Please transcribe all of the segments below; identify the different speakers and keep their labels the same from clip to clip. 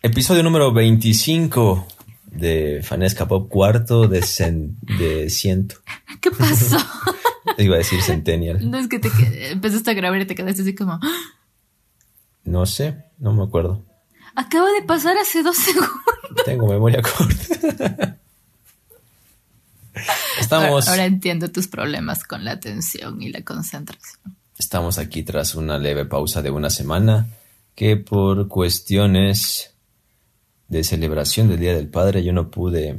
Speaker 1: Episodio número 25 de Fanesca Pop, cuarto de, de ciento.
Speaker 2: ¿Qué pasó?
Speaker 1: Iba a decir centennial.
Speaker 2: No es que te empezaste a grabar y te quedaste así como. ¡Ah!
Speaker 1: No sé, no me acuerdo.
Speaker 2: Acaba de pasar hace dos segundos.
Speaker 1: Tengo memoria corta.
Speaker 2: Estamos. Ahora, entiendo tus problemas con la atención y la concentración.
Speaker 1: Estamos aquí tras una leve pausa de una semana que por cuestiones de celebración del Día del Padre yo no pude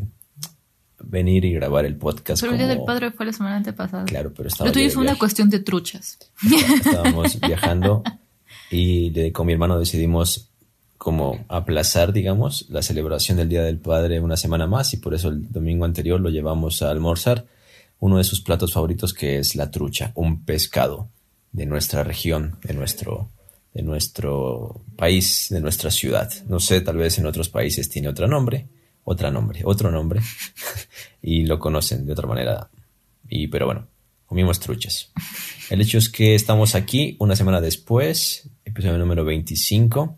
Speaker 1: venir y grabar el podcast.
Speaker 2: Pero el Día del Padre fue la semana antepasada.
Speaker 1: Claro, pero estaba.
Speaker 2: Lo tuyo fue una cuestión de truchas.
Speaker 1: Estábamos viajando y con mi hermano decidimos como aplazar, digamos, la celebración del Día del Padre una semana más y por eso el domingo anterior lo llevamos a almorzar uno de sus platos favoritos que es la trucha, un pescado de nuestra región, de nuestro de nuestro país, de nuestra ciudad. No sé, tal vez en otros países tiene otro nombre, otro nombre, otro nombre, y lo conocen de otra manera. Y, pero bueno, comimos truchas. El hecho es que estamos aquí una semana después, episodio número 25.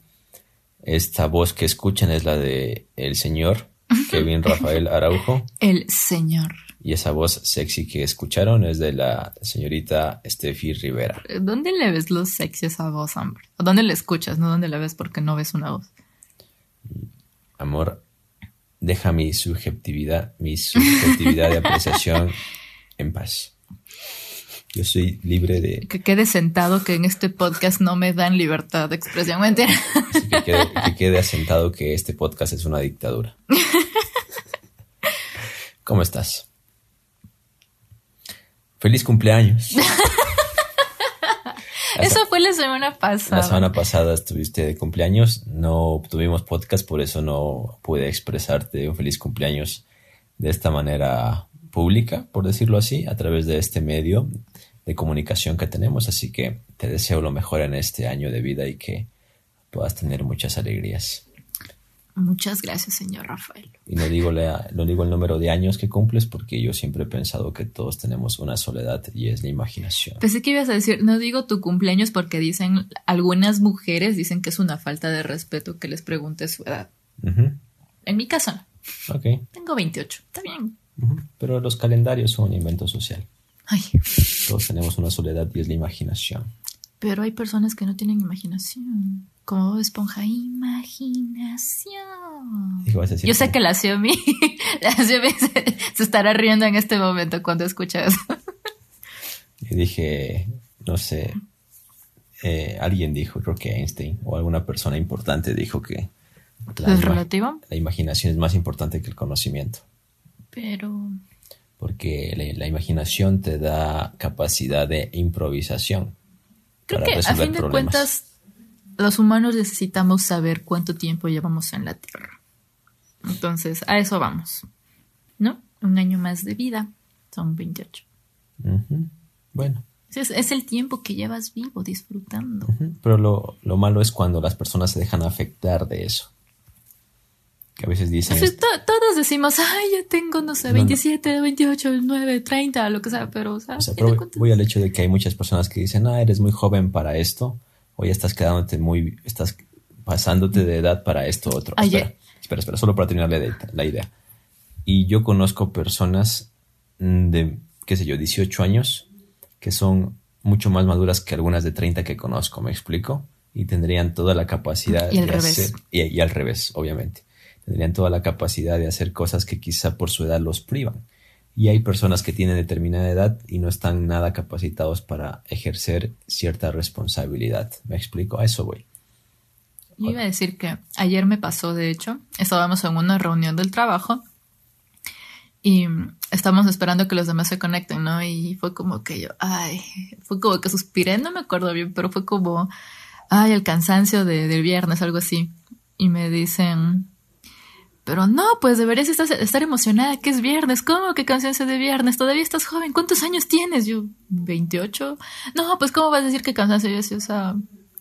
Speaker 1: Esta voz que escuchan es la de el señor Kevin Rafael Araujo.
Speaker 2: El señor.
Speaker 1: Y esa voz sexy que escucharon es de la señorita Steffi Rivera.
Speaker 2: ¿Dónde le ves lo sexy a esa voz, hombre? ¿O dónde le escuchas? No dónde la ves porque no ves una voz.
Speaker 1: Amor, deja mi subjetividad, mi subjetividad de apreciación en paz. Yo soy libre de...
Speaker 2: Que quede sentado que en este podcast no me dan libertad de expresión. Mentira.
Speaker 1: que, quede, que quede asentado que este podcast es una dictadura. ¿Cómo estás? Feliz cumpleaños.
Speaker 2: Eso fue la semana pasada.
Speaker 1: La semana pasada estuviste de cumpleaños, no tuvimos podcast, por eso no pude expresarte un feliz cumpleaños de esta manera pública, por decirlo así, a través de este medio de comunicación que tenemos. Así que te deseo lo mejor en este año de vida y que puedas tener muchas alegrías.
Speaker 2: Muchas gracias, señor Rafael.
Speaker 1: Y no digo, no digo el número de años que cumples porque yo siempre he pensado que todos tenemos una soledad y es la imaginación.
Speaker 2: Pensé que ibas a decir, no digo tu cumpleaños porque dicen, algunas mujeres dicen que es una falta de respeto que les pregunte su edad. En mi caso no.
Speaker 1: Okay.
Speaker 2: Tengo 28, está bien.
Speaker 1: Pero los calendarios son un invento social.
Speaker 2: Ay.
Speaker 1: Todos tenemos una soledad y es la imaginación.
Speaker 2: Pero hay personas que no tienen imaginación. Como Esponja, imaginación. Yo sé que la Xiaomi, la Xiaomi se, estará riendo en este momento cuando escucha eso.
Speaker 1: Y dije, no sé, eh, alguien dijo, creo que Einstein o alguna persona importante dijo que...
Speaker 2: ¿Es relativo?
Speaker 1: La imaginación es más importante que el conocimiento.
Speaker 2: Pero...
Speaker 1: Porque la, imaginación te da capacidad de improvisación.
Speaker 2: Creo que a fin de cuentas los humanos necesitamos saber cuánto tiempo llevamos en la Tierra. Entonces, a eso vamos. ¿No? Un año más de vida. Son 28.
Speaker 1: Bueno.
Speaker 2: Es, el tiempo que llevas vivo, disfrutando.
Speaker 1: Pero lo, lo, malo es cuando las personas se dejan afectar de eso. Que a veces dicen...
Speaker 2: todos decimos, ay, ya tengo, no sé, 27, 28, 9, 30, lo que sea, pero... O sea,
Speaker 1: voy al hecho de que hay muchas personas que dicen, ah, eres muy joven para esto o ya estás quedándote muy, estás pasándote de edad para esto otro. Espera, espera, espera, solo para terminar la, idea. Y yo conozco personas mm, de, qué sé yo, 18 años que son mucho más maduras que algunas de 30 que conozco, ¿me explico? Y tendrían toda la capacidad
Speaker 2: y al revés.
Speaker 1: y, al revés, obviamente. Tendrían toda la capacidad de hacer cosas que quizá por su edad los privan y hay personas que tienen determinada edad y no están nada capacitados para ejercer cierta responsabilidad. ¿Me explico? A eso voy.
Speaker 2: Yo iba a decir que ayer me pasó, de hecho, estábamos en una reunión del trabajo y estábamos esperando que los demás se conecten, ¿no? Y fue como que yo, ay, fue como que suspiré, no me acuerdo bien, pero fue como, ay, el cansancio de, del viernes, algo así. Y me dicen, pero no, pues deberías estar, estar emocionada que es viernes. ¿Cómo que cansancio de viernes? Todavía estás joven. ¿Cuántos años tienes? Yo, 28. No, pues ¿cómo vas a decir que cansancio? Yo o sea,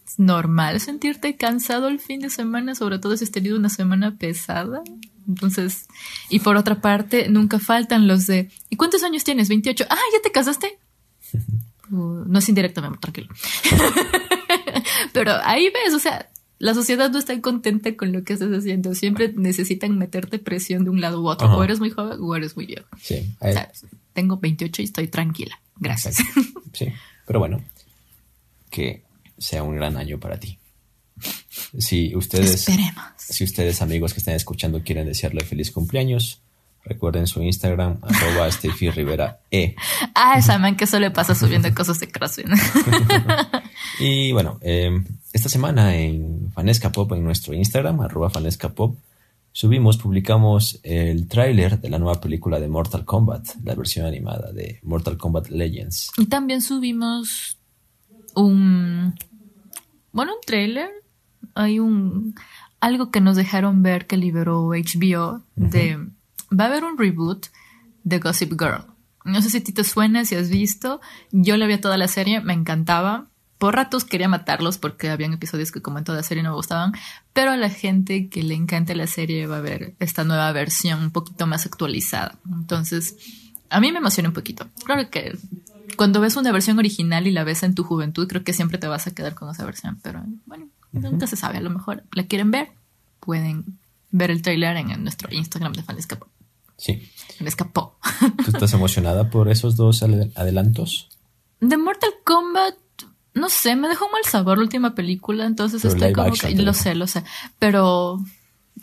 Speaker 2: es normal sentirte cansado el fin de semana, sobre todo si has tenido una semana pesada. Entonces, y por otra parte, nunca faltan los de, ¿y cuántos años tienes? 28. Ah, ¿ya te casaste? Uh, no es indirecto, mi amor, tranquilo. Pero ahí ves, o sea, la sociedad no está contenta con lo que estás haciendo. Siempre necesitan meterte presión de un lado u otro. O eres muy joven o eres muy viejo.
Speaker 1: Sí.
Speaker 2: tengo 28 y estoy tranquila. Gracias.
Speaker 1: Sí, pero bueno, que sea un gran año para ti. Si ustedes, si ustedes amigos que están escuchando quieren desearle feliz cumpleaños, recuerden su Instagram, arroba Steffi Rivera E.
Speaker 2: Ah, esa man que solo pasa subiendo cosas de CrossFit.
Speaker 1: y bueno, em, esta semana en Fanesca Pop, en nuestro Instagram, arroba Fanesca Pop, subimos, publicamos el tráiler de la nueva película de Mortal Kombat, la versión animada de Mortal Kombat Legends.
Speaker 2: Y también subimos un, bueno, un tráiler hay un algo que nos dejaron ver que liberó HBO de va a haber un reboot de Gossip Girl. No sé si a ti te suena, si has visto. Yo la vi toda la serie, me encantaba. Por ratos quería matarlos porque habían episodios que como en toda serie no me gustaban, pero a la gente que le encanta la serie va a ver esta nueva versión un poquito más actualizada. Entonces, a mí me emociona un poquito. Claro que cuando ves una versión original y la ves en tu juventud, creo que siempre te vas a quedar con esa versión, pero bueno, Nunca se sabe, a lo mejor la quieren ver, pueden ver el trailer en, nuestro Instagram de Fanescapó.
Speaker 1: Sí.
Speaker 2: escapó.
Speaker 1: ¿Tú estás emocionada por esos dos adelantos?
Speaker 2: De Mortal Kombat, no sé, me dejó mal sabor la última película, entonces estoy como que, lo sé, lo sé, pero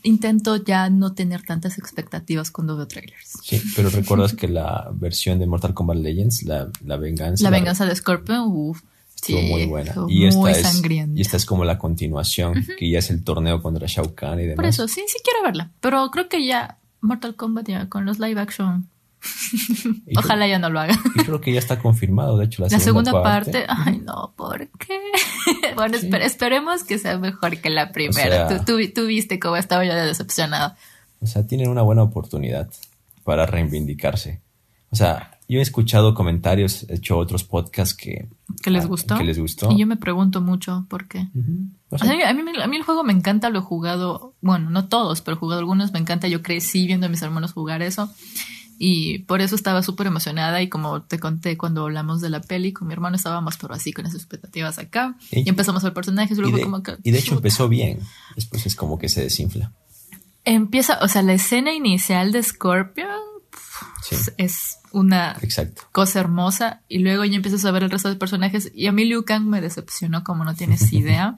Speaker 2: intento ya no tener tantas expectativas cuando veo trailers.
Speaker 1: Sí, pero recuerdas que la versión de Mortal Kombat Legends, la, venganza.
Speaker 2: La venganza de Scorpion, uff
Speaker 1: Estuvo muy buena. Y esta, es, y esta es como la continuación, que ya es el torneo contra Shao Kahn y demás.
Speaker 2: Por eso, sí, sí quiero verla. Pero creo que ya Mortal Kombat ya con los live action. Ojalá ya no lo haga.
Speaker 1: Y creo que ya está confirmado, de hecho,
Speaker 2: la, segunda, parte. Ay, no, ¿por qué? bueno, esperemos que sea mejor que la primera. tú, tú, viste cómo estaba yo decepcionado.
Speaker 1: O sea, tienen una buena oportunidad para reivindicarse. O sea, yo he escuchado comentarios, he hecho otros podcasts que...
Speaker 2: ¿Que les gustó?
Speaker 1: Que les gustó.
Speaker 2: Y yo me pregunto mucho por qué. a, mí, a, mí, el juego me encanta, lo he jugado, bueno, no todos, pero he jugado algunos, me encanta, yo crecí viendo a mis hermanos jugar eso. Y por eso estaba súper emocionada y como te conté cuando hablamos de la peli, con mi hermano estábamos pero así con esas expectativas acá. Y, empezamos a ver personajes y luego como que...
Speaker 1: Y de hecho empezó bien, después es como que se desinfla.
Speaker 2: Empieza, o sea, la escena inicial de Scorpion es una cosa hermosa. Y luego ya empiezas a ver el resto de personajes. Y a mí Liu Kang me decepcionó como no tienes idea.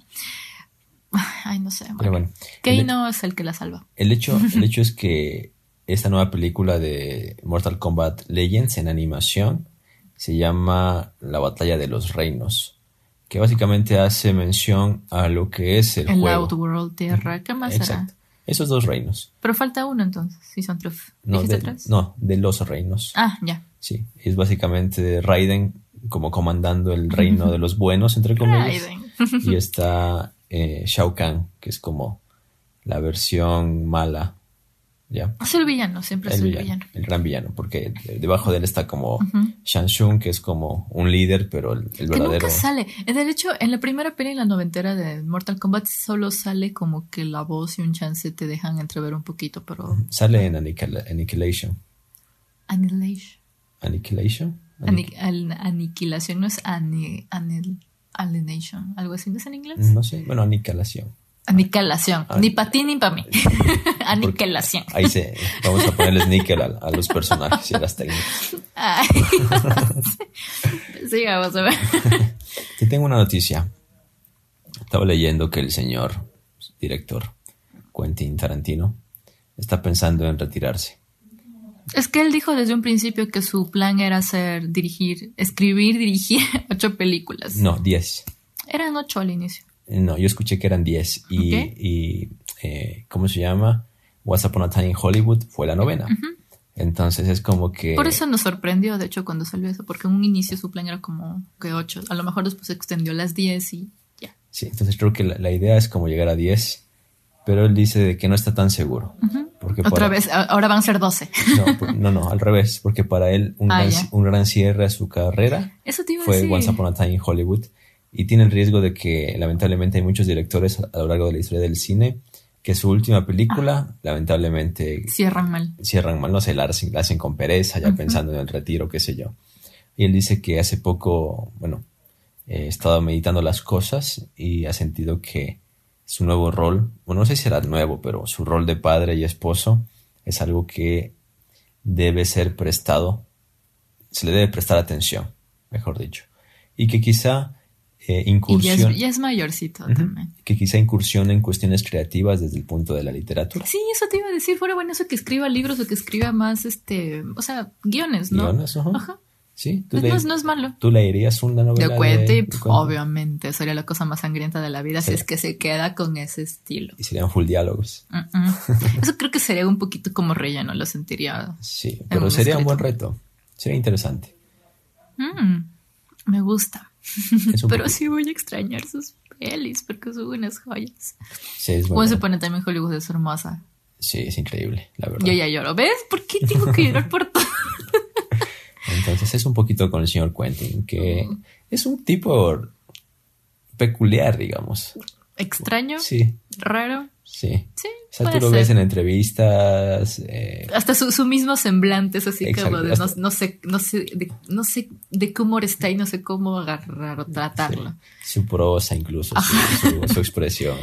Speaker 2: Ay, no sé. Bueno, Keino es el que la salva.
Speaker 1: El hecho, el hecho es que esta nueva película de Mortal Kombat Legends en animación se llama La Batalla de los Reinos. Que básicamente hace mención a lo que es el,
Speaker 2: el
Speaker 1: juego.
Speaker 2: Outworld Tierra. ¿Qué más Exacto.
Speaker 1: Esos dos reinos.
Speaker 2: Pero falta uno entonces, si son tres.
Speaker 1: No de, no, de los reinos.
Speaker 2: Ah, ya.
Speaker 1: Sí, es básicamente Raiden como comandando el reino de los buenos, entre comillas. Raiden. y está eh, Shao Kahn, que es como la versión mala
Speaker 2: es el villano, siempre es el villano,
Speaker 1: El gran villano, porque debajo de él está como uh que es como un líder, pero el, verdadero. Que nunca
Speaker 2: sale. De hecho, en la primera peli, en la noventera de Mortal Kombat, solo sale como que la voz y un chance te dejan entrever un poquito, pero.
Speaker 1: Sale en Annihilation.
Speaker 2: Annihilation.
Speaker 1: Annihilation.
Speaker 2: aniquilación no es alienation, algo así, ¿no es en inglés?
Speaker 1: No sé, bueno, aniquilación.
Speaker 2: Aniquilación. Ni para ti ni para mí. Aniquilación.
Speaker 1: Ahí se. Vamos a ponerles níquel a, los personajes y a las técnicas. Ay,
Speaker 2: Sigamos a ver.
Speaker 1: Te tengo una noticia. Estaba leyendo que el señor director Quentin Tarantino está pensando en retirarse.
Speaker 2: Es que él dijo desde un principio que su plan era hacer, dirigir, escribir, dirigir ocho películas.
Speaker 1: No, diez.
Speaker 2: Eran ocho al inicio.
Speaker 1: No, yo escuché que eran 10 y, eh, ¿cómo se llama? What's Upon a Time in Hollywood fue la novena. Entonces es como que...
Speaker 2: Por eso nos sorprendió, de hecho, cuando salió eso, porque en un inicio su plan era como que 8. A lo mejor después se extendió a las 10 y ya.
Speaker 1: Sí, entonces creo que la, idea es como llegar a 10, pero él dice que no está tan seguro.
Speaker 2: porque Otra vez, ahora van a ser 12.
Speaker 1: No, no, al revés, porque para él un, ah, gran, un gran, cierre a su carrera fue Once Upon a Time in Hollywood y tiene el riesgo de que lamentablemente hay muchos directores a lo largo de la historia del cine que su última película ah. lamentablemente
Speaker 2: cierran mal.
Speaker 1: Cierran mal, no sé, la hacen, con pereza, ya pensando en el retiro, qué sé yo. Y él dice que hace poco, bueno, he estado meditando las cosas y ha sentido que su nuevo rol, bueno, no sé si será nuevo, pero su rol de padre y esposo es algo que debe ser prestado, se le debe prestar atención, mejor dicho. Y que quizá eh, incursione.
Speaker 2: Y ya es, mayorcito también.
Speaker 1: Que quizá incursione en cuestiones creativas desde el punto de la literatura.
Speaker 2: Sí, eso te iba a decir, fuera bueno eso que escriba libros o que escriba más, este, o sea, guiones, ¿no?
Speaker 1: Guiones, ajá. Sí,
Speaker 2: ¿tú no, no, es malo.
Speaker 1: ¿Tú leerías una novela?
Speaker 2: De cuente, obviamente, sería la cosa más sangrienta de la vida si es que se queda con ese estilo.
Speaker 1: Y serían full diálogos.
Speaker 2: Eso creo que sería un poquito como relleno, lo sentiría.
Speaker 1: Sí, pero sería un buen reto. Sería interesante.
Speaker 2: Mm, me gusta. pero sí voy a extrañar sus pelis porque son unas joyas. Sí, es bueno. se pone también Hollywood es hermosa.
Speaker 1: Sí, es increíble, la verdad.
Speaker 2: Yo ya lloro. ¿Ves? ¿Por qué tengo que llorar por todo?
Speaker 1: Entonces es un poquito con el señor Quentin, que es un tipo peculiar, digamos.
Speaker 2: ¿Extraño?
Speaker 1: Sí.
Speaker 2: ¿Raro?
Speaker 1: Sí. Sí. O sea, tú lo ves en entrevistas.
Speaker 2: Eh, Hasta su, mismo semblante es así como de no, sé, no sé, de, no sé de qué humor está y no sé cómo agarrar o tratarlo.
Speaker 1: Su prosa incluso, su, expresión.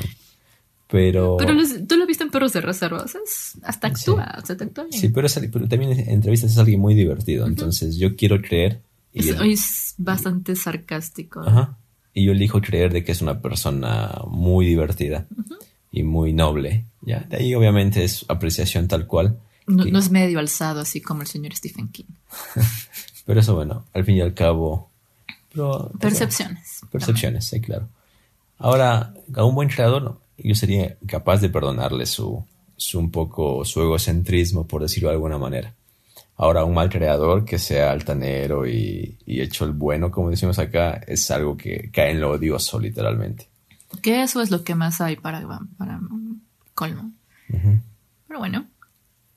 Speaker 1: Pero.
Speaker 2: Pero tú lo viste en Perros de Reserva, hasta actúa, o sea, te actúa bien.
Speaker 1: Sí, pero, también en entrevistas es alguien muy divertido, entonces yo quiero creer.
Speaker 2: Y es, bastante sarcástico.
Speaker 1: Ajá. Y yo elijo creer de que es una persona muy divertida y muy noble. Ya, de ahí obviamente es apreciación tal cual.
Speaker 2: No, es medio alzado así como el señor Stephen King.
Speaker 1: pero eso, bueno, al fin y al cabo.
Speaker 2: percepciones.
Speaker 1: percepciones, sí, claro. Ahora, a un buen creador, no yo sería capaz de perdonarle su, su un poco su egocentrismo, por decirlo de alguna manera. Ahora, un mal creador que sea altanero y, hecho el bueno, como decimos acá, es algo que cae en lo odioso, literalmente.
Speaker 2: Que eso es lo que más hay para, para colmo. Pero bueno,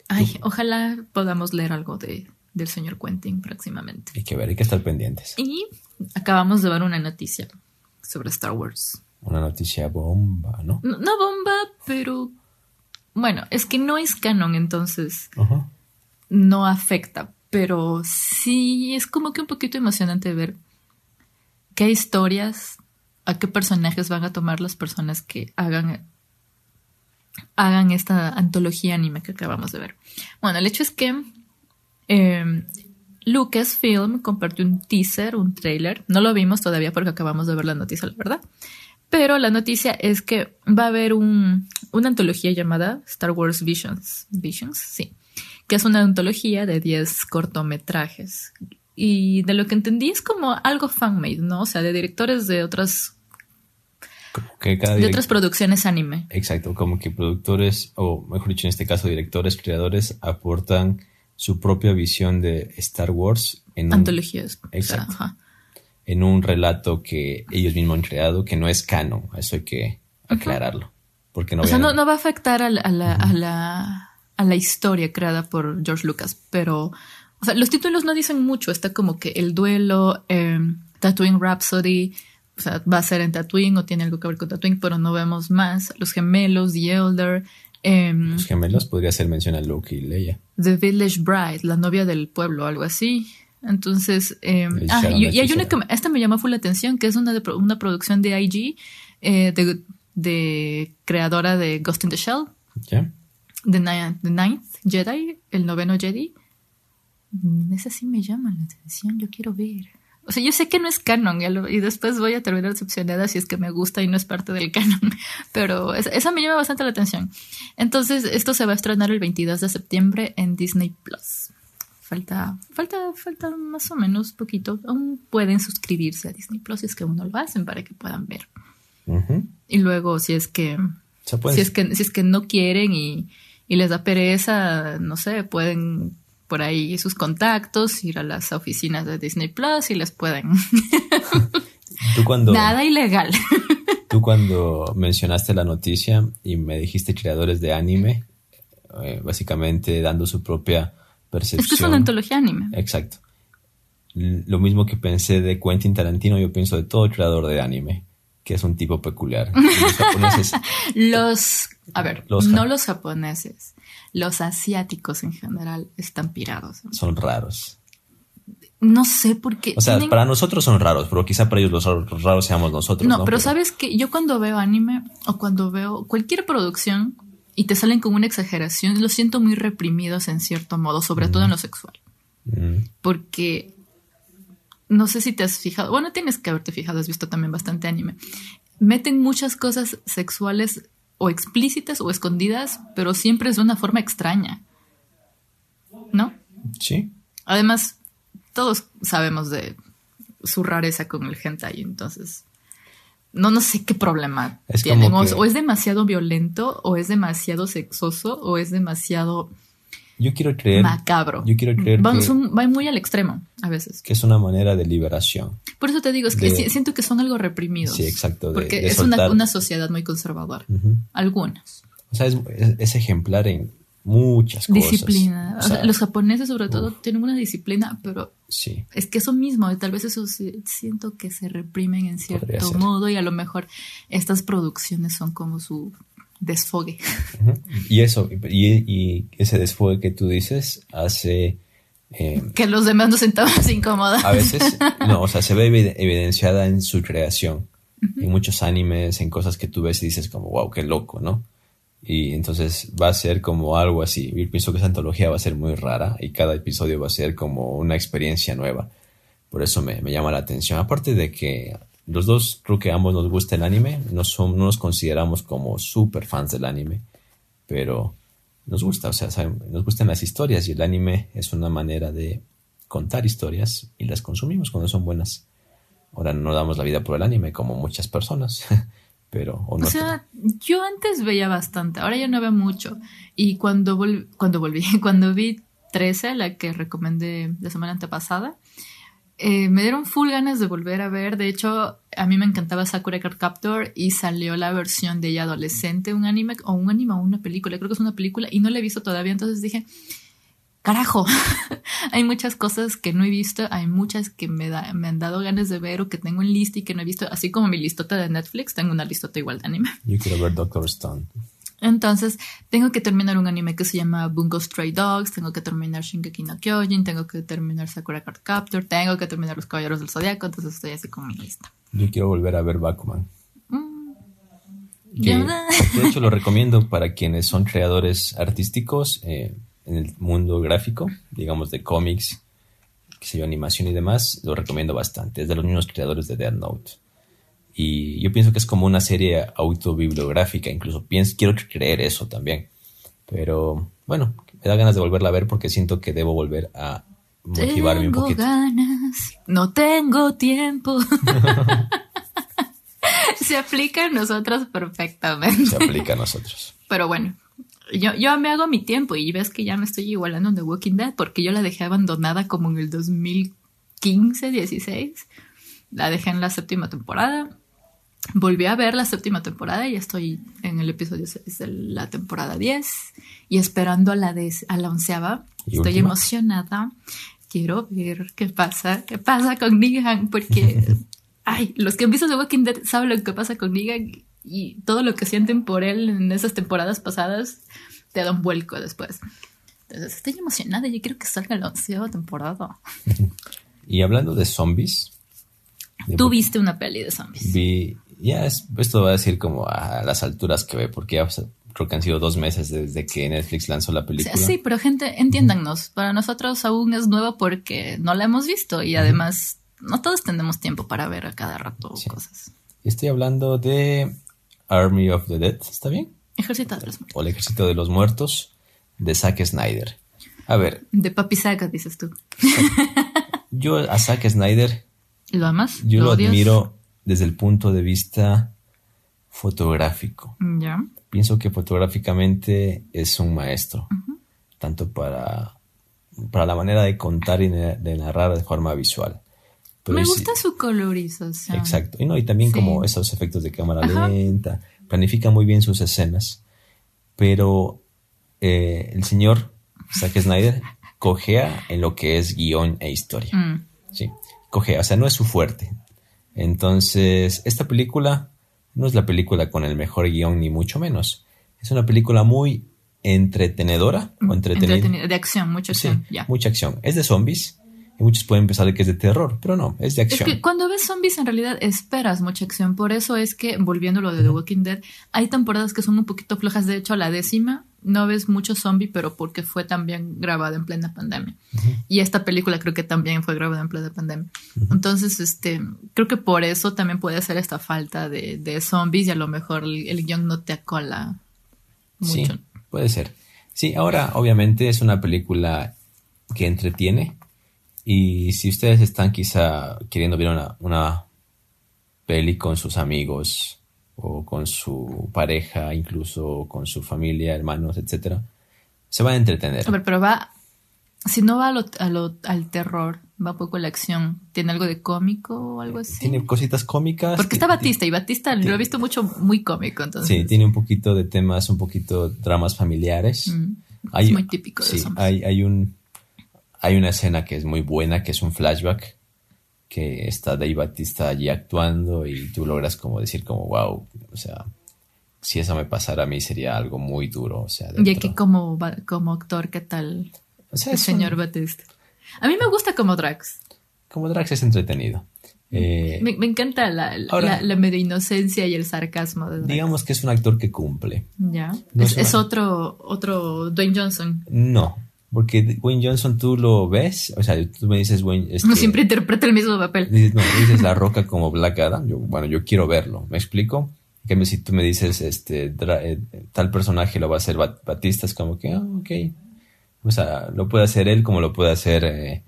Speaker 2: ay, ojalá podamos leer algo de, del señor Quentin próximamente.
Speaker 1: Hay que ver, hay que estar pendientes.
Speaker 2: Y acabamos de ver una noticia sobre Star Wars
Speaker 1: una noticia bomba, ¿no?
Speaker 2: No, bomba, pero bueno, es que no es canon, entonces no afecta, pero sí es como que un poquito emocionante ver qué historias, a qué personajes van a tomar las personas que hagan hagan esta antología anime que acabamos de ver. Bueno, el hecho es que eh, Lucasfilm compartió un teaser, un trailer. No lo vimos todavía porque acabamos de ver la noticia, la verdad. Pero la noticia es que va a haber un, una antología llamada Star Wars Visions. Visions, sí. Que es una antología de 10 cortometrajes. Y de lo que entendí es como algo fan-made, ¿no? O sea, de directores de otras. de otras producciones anime.
Speaker 1: Exacto, como que productores, o mejor dicho, en este caso, directores, creadores, aportan su propia visión de Star Wars
Speaker 2: en antologías.
Speaker 1: Exacto en un relato que ellos mismos han creado, que no es canon. Eso hay que aclararlo. Porque no
Speaker 2: o sea, no, va a afectar a la, a, la, a, la, historia creada por George Lucas, pero o sea, los títulos no dicen mucho. Está como que el duelo, eh, Tatooine Rhapsody, o sea, va a ser en Tatooine o tiene algo que ver con Tatooine, pero no vemos más. Los gemelos, The Elder. Em,
Speaker 1: los gemelos podría ser mención a Luke y Leia.
Speaker 2: The Village Bride, la novia del pueblo, algo así. Entonces, eh, ah, y, hay una que esta me llamó full la atención, que es una, de, una producción de IG, eh, de, creadora de Ghost in the Shell. The, Ninth Jedi, el noveno Jedi. Mm, esa sí me llama la atención, yo quiero ver. O sea, yo sé que no es canon y después voy a terminar decepcionada si es que me gusta y no es parte del canon, pero esa me llama bastante la atención. Entonces, esto se va a estrenar el 22 de septiembre en Disney Plus. Falta, falta, falta más o menos poquito. Aún pueden suscribirse a Disney Plus si es que uno lo hacen para que puedan ver. Y luego, si es que, si es que, si es que no quieren y, les da pereza, no sé, pueden por ahí sus contactos, ir a las oficinas de Disney Plus y les pueden. Nada ilegal.
Speaker 1: tú cuando mencionaste la noticia y me dijiste creadores de anime, eh, básicamente dando su propia percepción.
Speaker 2: Es que es una antología anime.
Speaker 1: Exacto. Lo mismo que pensé de Quentin Tarantino, yo pienso de todo creador de anime, que es un tipo peculiar.
Speaker 2: Los japoneses. los, a ver, no los japoneses, los asiáticos en general están pirados.
Speaker 1: Son raros.
Speaker 2: No sé por qué.
Speaker 1: O sea, para nosotros son raros, pero quizá para ellos los raros seamos nosotros.
Speaker 2: No, pero, sabes que yo cuando veo anime o cuando veo cualquier producción y te salen con una exageración, los siento muy reprimidos en cierto modo, sobre todo en lo sexual. Mm. Porque no sé si te has fijado, bueno, tienes que haberte fijado, has visto también bastante anime. Meten muchas cosas sexuales o explícitas o escondidas, pero siempre es de una forma extraña. ¿No?
Speaker 1: Sí.
Speaker 2: Además, todos sabemos de su rareza con el hentai, entonces no, no sé qué problema tienen. O, es demasiado violento, o es demasiado sexoso, o es demasiado
Speaker 1: yo quiero creer.
Speaker 2: Macabro.
Speaker 1: Yo quiero creer.
Speaker 2: Van, que, muy al extremo a veces.
Speaker 1: Que es una manera de liberación.
Speaker 2: Por eso te digo, es que siento que son algo reprimidos.
Speaker 1: Sí, exacto.
Speaker 2: porque es una, sociedad muy conservadora. Algunas.
Speaker 1: O sea, es, ejemplar en muchas cosas.
Speaker 2: Disciplina. los japoneses sobre todo tienen una disciplina, pero sí. es que eso mismo, tal vez eso siento que se reprimen en cierto modo y a lo mejor estas producciones son como su desfogue.
Speaker 1: Y eso, y, ese desfogue que tú dices hace...
Speaker 2: Eh, que los demás nos sentamos incómodos.
Speaker 1: A veces, no, o sea, se ve evidenciada en su creación. En muchos animes, en cosas que tú ves y dices como, wow, qué loco, ¿no? Y entonces va a ser como algo así. Yo pienso que esa antología va a ser muy rara y cada episodio va a ser como una experiencia nueva. Por eso me, llama la atención. Aparte de que los dos creo que ambos nos gusta el anime. No, no nos consideramos como super fans del anime, pero nos gusta, o sea, nos gustan las historias y el anime es una manera de contar historias y las consumimos cuando son buenas. Ahora no damos la vida por el anime como muchas personas. pero
Speaker 2: o, sea, yo antes veía bastante, ahora ya no veo mucho. Y cuando, cuando volví, cuando vi 13, la que recomendé la semana antepasada, eh, me dieron full ganas de volver a ver. De hecho, a mí me encantaba Sakura Card Captor y salió la versión de ella adolescente, un anime, o un anime o una película, creo que es una película, y no la he visto todavía. Entonces dije, carajo, hay muchas cosas que no he visto, hay muchas que me, me han dado ganas de ver o que tengo en lista y que no he visto, así como mi listota de Netflix, tengo una listota igual de anime.
Speaker 1: Yo ver Doctor Stone.
Speaker 2: Entonces, tengo que terminar un anime que se llama Bungo Stray Dogs, tengo que terminar Shingeki no Kyojin, tengo que terminar Sakura Card Captor, tengo que terminar Los Caballeros del Zodiaco, entonces estoy así con mi lista.
Speaker 1: Yo quiero volver a ver Bakuman. Mm. de hecho, lo recomiendo para quienes son creadores artísticos. Eh, en el mundo gráfico, digamos de cómics, que se yo, animación y demás, lo recomiendo bastante. Es de los mismos creadores de Dead Note. Y yo pienso que es como una serie autobibliográfica, incluso pienso, quiero creer eso también. Pero bueno, me da ganas de volverla a ver porque siento que debo volver a motivarme un poquito.
Speaker 2: ganas, no tengo tiempo. Se aplica a nosotros perfectamente.
Speaker 1: Se aplica a nosotros.
Speaker 2: Pero bueno, yo, yo me hago mi tiempo y ves que ya me estoy igualando en The Walking Dead porque yo la dejé abandonada como en el 2015, 16. La dejé en la séptima temporada. Volví a ver la séptima temporada y estoy en el episodio 6 de la temporada 10 y esperando a la, de, a la onceava. Estoy emocionada. Quiero ver qué pasa, qué pasa con Negan porque, ay, los que han visto The Walking Dead saben lo que pasa con Negan y todo lo que sienten por él en esas temporadas pasadas te da un vuelco después. Entonces estoy emocionada, yo quiero que salga la onceava temporada.
Speaker 1: y hablando de zombies.
Speaker 2: Tú viste una peli de zombies.
Speaker 1: Vi, ya esto va a decir como a las alturas que ve, porque ya creo que han sido dos meses desde que Netflix lanzó la película.
Speaker 2: Sí, pero gente, entiéndanos, para nosotros aún es nuevo porque no la hemos visto y además no todos tenemos tiempo para ver a cada rato cosas.
Speaker 1: Estoy hablando de Army of the Dead, ¿está bien?
Speaker 2: Ejército de los Muertos.
Speaker 1: O el Ejército de los Muertos de Zack Snyder. A ver.
Speaker 2: De Papi Saga, dices tú.
Speaker 1: Yo a Zack Snyder.
Speaker 2: ¿Lo amas?
Speaker 1: Yo lo, admiro desde el punto de vista fotográfico.
Speaker 2: Ya.
Speaker 1: Pienso que fotográficamente es un maestro. Tanto para, para la manera de contar y de narrar de forma visual.
Speaker 2: Me gusta su colorización.
Speaker 1: Exacto. Y, no, y también como esos efectos de cámara lenta. Planifica muy bien sus escenas. Pero eh, el señor Zack Snyder cogea en lo que es guion e historia. Mm. Sí, cogea. O sea, no es su fuerte. Entonces, esta película no es la película con el mejor guion, ni mucho menos. Es una película muy entretenedora o
Speaker 2: entretenida. de acción, mucha acción.
Speaker 1: Mucha acción. Es de zombies Y muchos pueden pensar que es de terror, pero no, es de acción.
Speaker 2: Es que cuando ves zombies en realidad esperas mucha acción. Por eso es que, volviendo a lo de The Walking Dead, hay temporadas que son un poquito flojas. De hecho, la décima no ves mucho zombie, pero porque fue también grabada en plena pandemia. Y esta película creo que también fue grabada en plena pandemia. Entonces, este, creo que por eso también puede ser esta falta de, de zombies y a lo mejor el, guion no te acola mucho.
Speaker 1: Sí, puede ser. Sí, ahora obviamente es una película que entretiene y si ustedes están quizá queriendo ver una, una peli con sus amigos o con su pareja, incluso con su familia, hermanos, etcétera, se van a entretener.
Speaker 2: A ver, pero va, si no va a lo, al terror, va poco la acción. ¿Tiene algo de cómico o algo así?
Speaker 1: Tiene cositas cómicas.
Speaker 2: Porque está Batista y Batista lo he visto mucho muy cómico. Entonces.
Speaker 1: Sí, tiene un poquito de temas, un poquito dramas familiares.
Speaker 2: Mm, es muy típico de
Speaker 1: sí, hay, hay un hay una escena que es muy buena, que es un flashback, que está Dave Batista allí actuando y tú logras como decir como, wow, o sea, si eso me pasara a mí sería algo muy duro. O sea,
Speaker 2: y aquí como, como actor, ¿qué tal el señor Batista? A mí me gusta como Drax.
Speaker 1: Como Drax es entretenido. Eh,
Speaker 2: me, encanta la, la, medio inocencia y el sarcasmo de.
Speaker 1: Digamos que es un actor que cumple.
Speaker 2: Ya. es, otro, otro Dwayne Johnson.
Speaker 1: No, porque Wayne Johnson tú lo ves, o sea, tú me dices Wayne...
Speaker 2: Este, no siempre interpreta el mismo papel.
Speaker 1: Dices, no, dices La Roca como Black Adam, yo, bueno, yo quiero verlo, ¿me explico? Que si tú me dices, este, eh, tal personaje lo va a hacer Batista, es como que, ah, ok. O sea, lo puede hacer él como lo puede hacer, eh,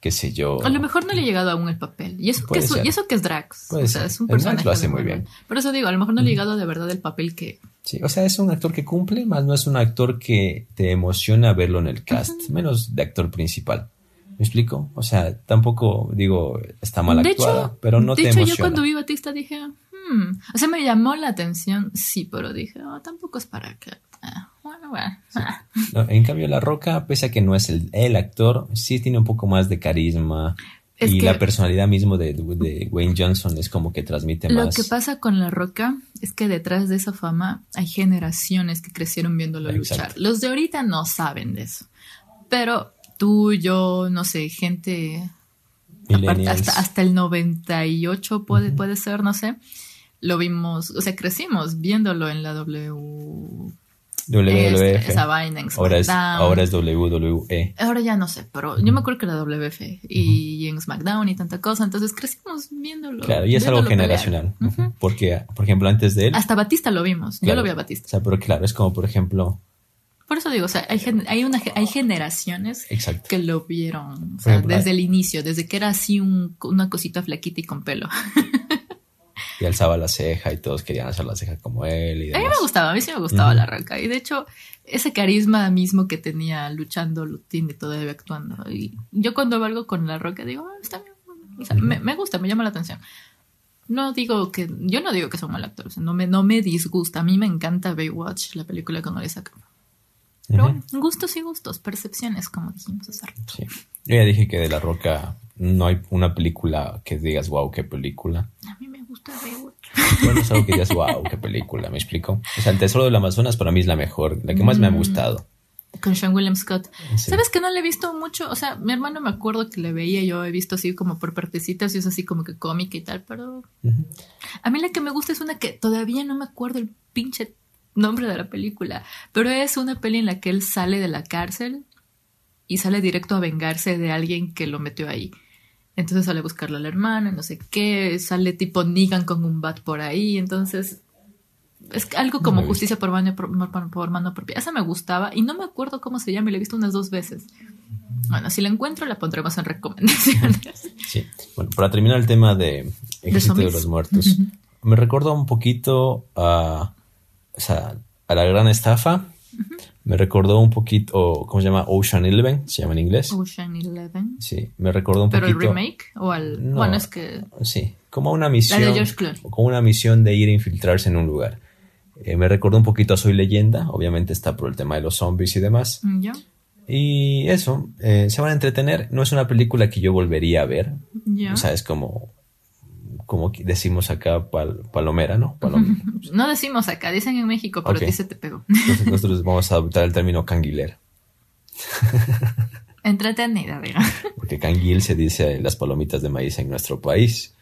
Speaker 1: qué sé yo.
Speaker 2: A lo mejor no le ha llegado aún el papel. Y eso, que es, y eso que es Drax. o sea, es un personaje.
Speaker 1: lo hace muy bien.
Speaker 2: Por eso digo, a lo mejor no le ha llegado de verdad el papel que
Speaker 1: Sí, o sea, es un actor que cumple, más no es un actor que te emociona verlo en el cast, menos de actor principal. ¿Me explico? O sea, tampoco digo está mal actuada, pero no te emociona. De hecho,
Speaker 2: yo cuando vi Batista dije, hmm", o sea, me llamó la atención, sí, pero dije, oh, tampoco es para que. Ah, bueno,
Speaker 1: en cambio, La Roca, pese a que no es el, el actor, sí tiene un poco más de carisma y la personalidad mismo de, Wayne Johnson es como que transmite más.
Speaker 2: Lo que pasa con La Roca es que detrás de esa fama hay generaciones que crecieron viéndolo luchar. Los de ahorita no saben de eso. Pero tú, yo, no sé, gente hasta, hasta el 98 puede, puede ser, no sé. Lo vimos, o sea, crecimos viéndolo en la W
Speaker 1: WWF.
Speaker 2: esa vaina
Speaker 1: ahora es, ahora es WWE.
Speaker 2: Ahora ya no sé, pero yo me acuerdo que era WF y en SmackDown y tanta cosa, entonces crecimos viéndolo.
Speaker 1: Claro, y es algo generacional. Porque, por ejemplo, antes de él.
Speaker 2: Hasta Batista lo vimos. yo lo vi a Batista.
Speaker 1: O sea, pero claro, es como, por ejemplo.
Speaker 2: Por eso digo, o sea, hay, hay, una, hay generaciones que lo vieron o sea, desde el inicio, desde que era así un, una cosita flaquita y con pelo.
Speaker 1: y alzaba la ceja y todos querían hacer la ceja como él. Y
Speaker 2: A mí me gustaba, a mí sí me gustaba la roca. Y de hecho, ese carisma mismo que tenía luchando lo tiene todavía actuando. Y yo cuando valgo con la roca digo, ah, está bien. O sea, me, gusta, me llama la atención. No digo que, yo no digo que son mal actores, no me, no me disgusta. A mí me encanta Baywatch, la película con Olisa Pero bueno, gustos y gustos, percepciones, como dijimos hace rato.
Speaker 1: Sí. Yo ya dije que de La Roca no hay una película que digas, wow, qué película.
Speaker 2: A mí me gusta Baywatch.
Speaker 1: Bueno, es algo que digas, wow, qué película, ¿me explico? O sea, El Tesoro del Amazonas para mí es la mejor, la que más me ha mm. gustado.
Speaker 2: Con Sean William Scott. ¿Sabes que no le he visto mucho? O sea, mi hermano me acuerdo que le veía, yo he visto así como por partecitas y es así como que cómica y tal, pero... A mí la que me gusta es una que todavía no me acuerdo el pinche nombre de la película, pero es una peli en la que él sale de la cárcel y sale directo a vengarse de alguien que lo metió ahí. Entonces sale a buscarle a la hermana, no sé qué, sale tipo Negan con un bat por ahí, entonces es algo como justicia por mano, por, por mano propia. Esa me gustaba y no me acuerdo cómo se llama, la he visto unas dos veces. Bueno, si la encuentro la pondremos en recomendaciones.
Speaker 1: Sí, bueno, para terminar el tema de Ejército de, los Muertos, me recuerda un poquito a, o sea, a la gran estafa. Me recordó un poquito, ¿cómo se llama? Ocean Eleven, se llama en inglés.
Speaker 2: Ocean Eleven.
Speaker 1: Sí, me recordó un poquito.
Speaker 2: ¿Pero el remake? ¿O al.? bueno, es que.
Speaker 1: Sí, como una misión.
Speaker 2: La de George Clooney.
Speaker 1: Como una misión de ir a infiltrarse en un lugar. Eh, me recordó un poquito a Soy Leyenda, obviamente está por el tema de los zombies y demás.
Speaker 2: Mm, ¿Ya?
Speaker 1: Y eso, eh, se van a entretener. No es una película que yo volvería a ver.
Speaker 2: ¿Ya?
Speaker 1: O sea, es como como decimos acá, palomera, ¿no?
Speaker 2: no decimos acá, dicen en México, pero a ti se te pegó.
Speaker 1: nosotros vamos a adoptar el término canguilera.
Speaker 2: Entretenida, diga.
Speaker 1: Porque canguil se dice las palomitas de maíz en nuestro país.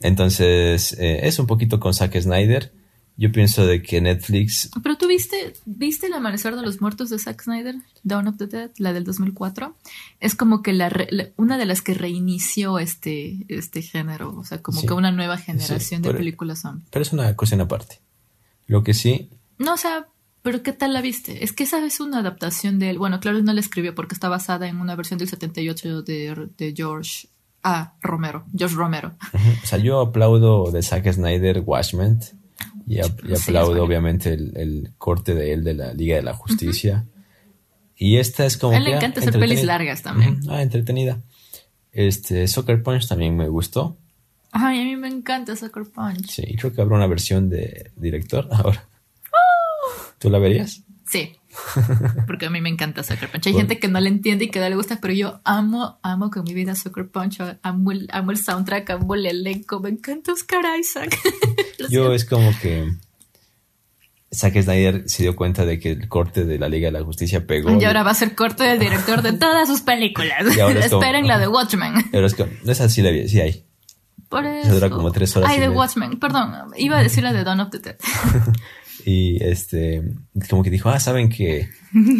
Speaker 1: Entonces, eh, es un poquito con Zack Snyder. Yo pienso de que Netflix...
Speaker 2: Pero tú viste, viste El Amanecer de los Muertos de Zack Snyder, Dawn of the Dead, la del 2004. Es como que la, una de las que reinició este, este género, o sea, como que una nueva generación de películas son.
Speaker 1: Pero es una cuestión aparte. Lo que sí...
Speaker 2: No, o sea, pero ¿qué tal la viste? Es que esa es una adaptación de él. Bueno, claro, no la escribió porque está basada en una versión del 78 de, de George A. Romero, George Romero.
Speaker 1: O sea, yo aplaudo de Zack Snyder Watchmen y, aplaudo obviamente el, corte de él de la Liga de la Justicia. Y esta es como... A
Speaker 2: él le encanta hacer pelis largas también.
Speaker 1: Ah, entretenida. Este, Soccer Punch también me gustó.
Speaker 2: Ay, a mí me encanta Soccer Punch.
Speaker 1: Sí, creo que habrá una versión de director ahora. ¡Oh! ¿Tú la verías?
Speaker 2: Sí. Porque a mí me encanta Soccer Punch. Hay gente que no le entiende y que no le gusta, pero yo amo, amo con mi vida Soccer Punch. Amo el, amo el soundtrack, amo el elenco. Me encanta Oscar Isaac.
Speaker 1: yo es como que Zack Snyder se dio cuenta de que el corte de la Liga de la Justicia pegó.
Speaker 2: Y ahora va a ser corte del director de todas sus películas. Esperen la de Watchmen.
Speaker 1: Pero es que no es así la vida, sí hay.
Speaker 2: Por eso.
Speaker 1: dura como tres horas.
Speaker 2: Ay, de Watchmen, perdón. Iba a decir la de Dawn of the Dead.
Speaker 1: y este, como que dijo, ah, saben que,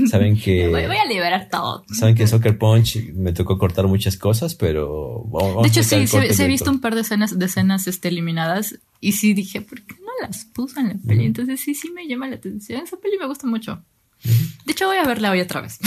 Speaker 1: saben que.
Speaker 2: voy, a liberar todo.
Speaker 1: Saben que Soccer Punch me tocó cortar muchas cosas, pero.
Speaker 2: de hecho, sí, se, he visto un par de escenas, de escenas este, eliminadas y sí dije, ¿por qué no las puso en la peli? Entonces sí, sí me llama la atención. Esa peli me gusta mucho. De hecho, voy a verla hoy otra vez.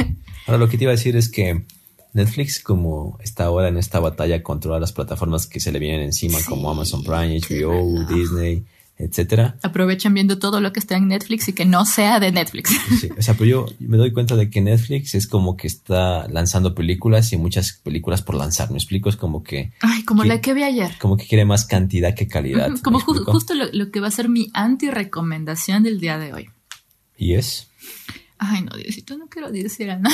Speaker 1: Ahora, lo que te iba a decir es que Netflix, como está ahora en esta batalla contra las plataformas que se le vienen encima, como Amazon Prime, HBO, Disney, etcétera.
Speaker 2: Aprovechen viendo todo lo que está en Netflix y que no sea de Netflix.
Speaker 1: Sí, o sea, pero yo me doy cuenta de que Netflix es como que está lanzando películas y muchas películas por lanzar. Me explico, es como que.
Speaker 2: Ay, como la que vi ayer.
Speaker 1: Como que quiere más cantidad que calidad.
Speaker 2: Como justo lo, que va a ser mi anti-recomendación del día de hoy.
Speaker 1: ¿Y es?
Speaker 2: Ay, no, Diosito, no quiero decir nada.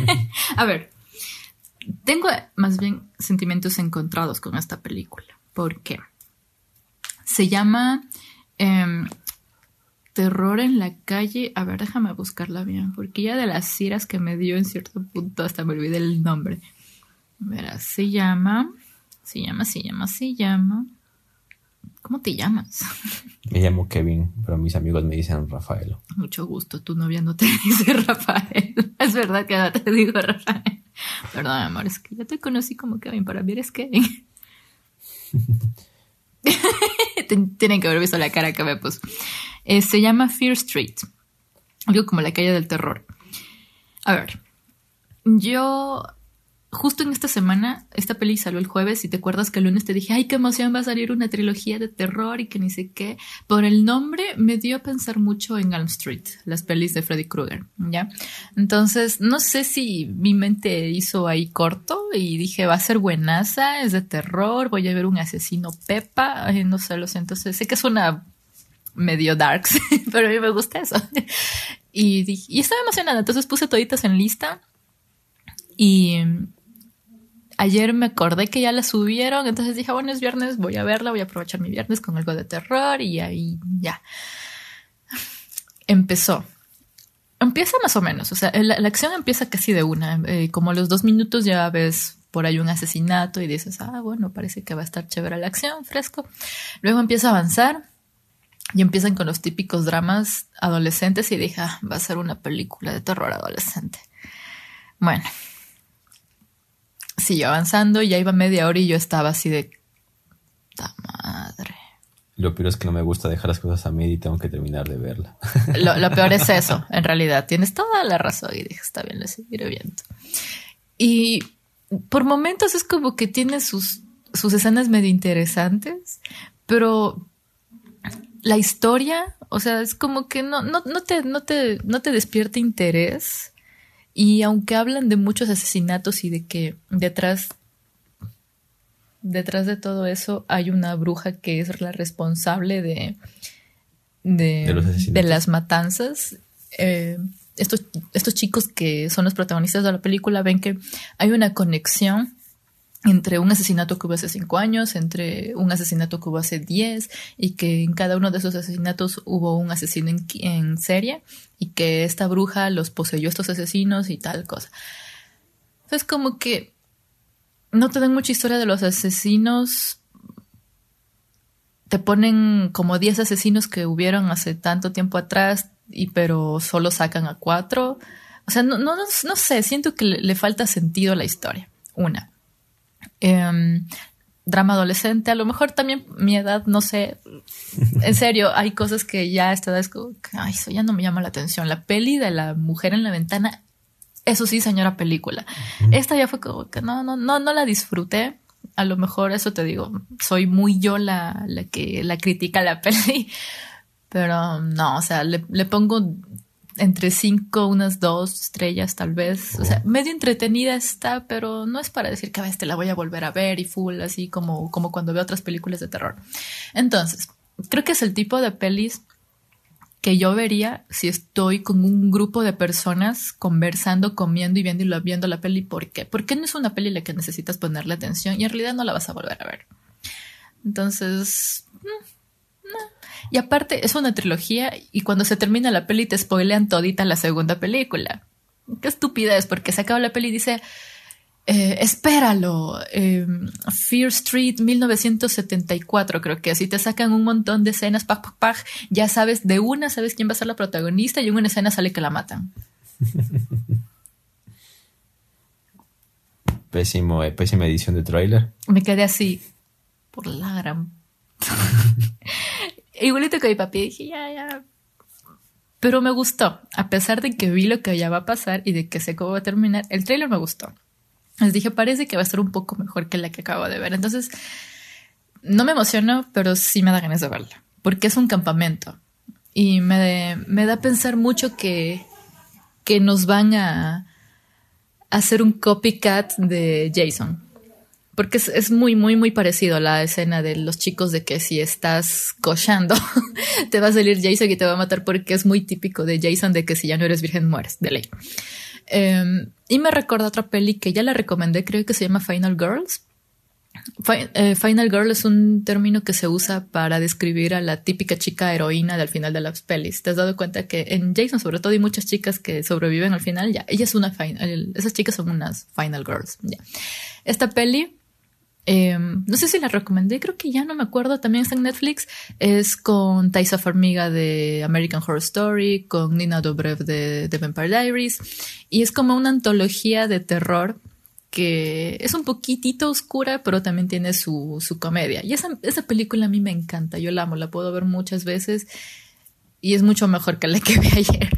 Speaker 2: a ver, tengo más bien sentimientos encontrados con esta película. ¿Por qué? Se llama em, Terror en la calle. A ver, déjame buscarla bien, porque ya de las iras que me dio en cierto punto hasta me olvidé el nombre. Verá, se llama, se llama, se llama, se llama. ¿Cómo te llamas?
Speaker 1: Me llamo Kevin, pero mis amigos me dicen Rafael.
Speaker 2: Mucho gusto, tu novia no te dice Rafael. Es verdad que no te digo Rafael. Perdón, amor, es que ya te conocí como Kevin, para mí eres Kevin. Tienen que haber visto la cara que me puso. Eh, se llama Fear Street. Algo como la calle del terror. A ver, yo justo en esta semana, esta peli salió el jueves y te acuerdas que el lunes te dije, ay, qué emoción, va a salir una trilogía de terror y que ni sé qué. Por el nombre me dio a pensar mucho en Elm Street, las pelis de Freddy Krueger, ¿ya? Entonces, no sé si mi mente hizo ahí corto y dije, va a ser buenaza, es de terror, voy a ver un asesino Pepa, no sé, lo siento, sé que es una medio darks, pero a mí me gusta eso. y, y estaba emocionada, entonces puse toditas en lista y ayer me acordé que ya la subieron, entonces dije, bueno, es viernes, voy a verla, voy a aprovechar mi viernes con algo de terror y ahí ya. Empezó. Empieza más o menos, o sea, la, acción empieza casi de una, eh, como a los dos minutos ya ves por ahí un asesinato y dices, ah, bueno, parece que va a estar chévere la acción, fresco. Luego empieza a avanzar y empiezan con los típicos dramas adolescentes y dije, ah, va a ser una película de terror adolescente. Bueno, siguió avanzando, ya iba media hora y yo estaba así de... ¡Ta madre!
Speaker 1: Lo peor es que no me gusta dejar las cosas a mí y tengo que terminar de verla.
Speaker 2: Lo, peor es eso, en realidad. Tienes toda la razón y dije, está bien, lo seguiré viendo. Y por momentos es como que tiene sus, sus escenas medio interesantes, pero la historia, o sea, es como que no, no, no, te, no, te, no te despierta interés y aunque hablan de muchos asesinatos y de que detrás, detrás de todo eso hay una bruja que es la responsable de, de, las matanzas, eh, estos, estos chicos que son los protagonistas de la película ven que hay una conexión entre un asesinato que hubo hace cinco años, entre un asesinato que hubo hace diez, y que en cada uno de esos asesinatos hubo un asesino en, serie, y que esta bruja los poseyó estos asesinos y tal cosa. Entonces, como que no te dan mucha historia de los asesinos. Te ponen como 10 asesinos que hubieron hace tanto tiempo atrás, y pero solo sacan a cuatro. O sea, no, no, no sé, siento que le falta sentido a la historia. Una. Em, drama adolescente, a lo mejor también mi edad, no sé, en serio, hay cosas que ya a esta edad es como, ay, eso ya no me llama la atención. La peli de la mujer en la ventana, eso sí, señora película. Esta ya fue como que no, no, no, no la disfruté. A lo mejor eso te digo, soy muy yo la, la que la critica la peli, pero no, o sea, le, le pongo entre cinco, unas dos estrellas tal vez. O sea, medio entretenida está, pero no es para decir que a veces la voy a volver a ver y full, así como, como cuando veo otras películas de terror. Entonces, creo que es el tipo de pelis que yo vería si estoy con un grupo de personas conversando, comiendo y viendo y viendo la peli. ¿Por qué? Porque no es una peli la que necesitas ponerle atención y en realidad no la vas a volver a ver. Entonces, mm. Y aparte, es una trilogía y cuando se termina la peli te spoilean todita la segunda película. Qué estupidez, porque se acaba la peli y dice, eh, espéralo, em, Fear Street 1974, creo que así te sacan un montón de escenas, paj, paj, ya sabes, de una sabes quién va a ser la protagonista y en una escena sale que la matan.
Speaker 1: Pésimo, eh, pésima edición de tráiler.
Speaker 2: Me quedé así, por la gran... Igualito que mi papi, dije, ya, ya. Pero me gustó, a pesar de que vi lo que ya va a pasar y de que sé cómo va a terminar, el trailer me gustó. Les dije, parece que va a ser un poco mejor que la que acabo de ver. Entonces, no me emociono, pero sí me da ganas de verla, porque es un campamento. Y me, me da a pensar mucho que, que nos van a, a hacer un copycat de Jason. Porque es, muy, muy, muy parecido a la escena de los chicos de que si estás cochando, te va a salir Jason y te va a matar porque es muy típico de Jason de que si ya no eres virgen mueres, de ley. Em, y me recuerda otra peli que ya la recomendé, creo que se llama Final Girls. Eh, Final Girl es un término que se usa para describir a la típica chica heroína del final de las pelis. ¿Te has dado cuenta que en Jason, sobre todo, hay muchas chicas que sobreviven al final? Ya, ella es una final, esas chicas son unas Final Girls. Esta peli Em, no sé si la recomendé, creo que ya no me acuerdo. También está en Netflix. Es con Taisa Farmiga de American Horror Story, con Nina Dobrev de, The Vampire Diaries. Y es como una antología de terror que es un poquitito oscura, pero también tiene su, su comedia. Y esa, esa película a mí me encanta. Yo la amo, la puedo ver muchas veces y es mucho mejor que la que vi ayer.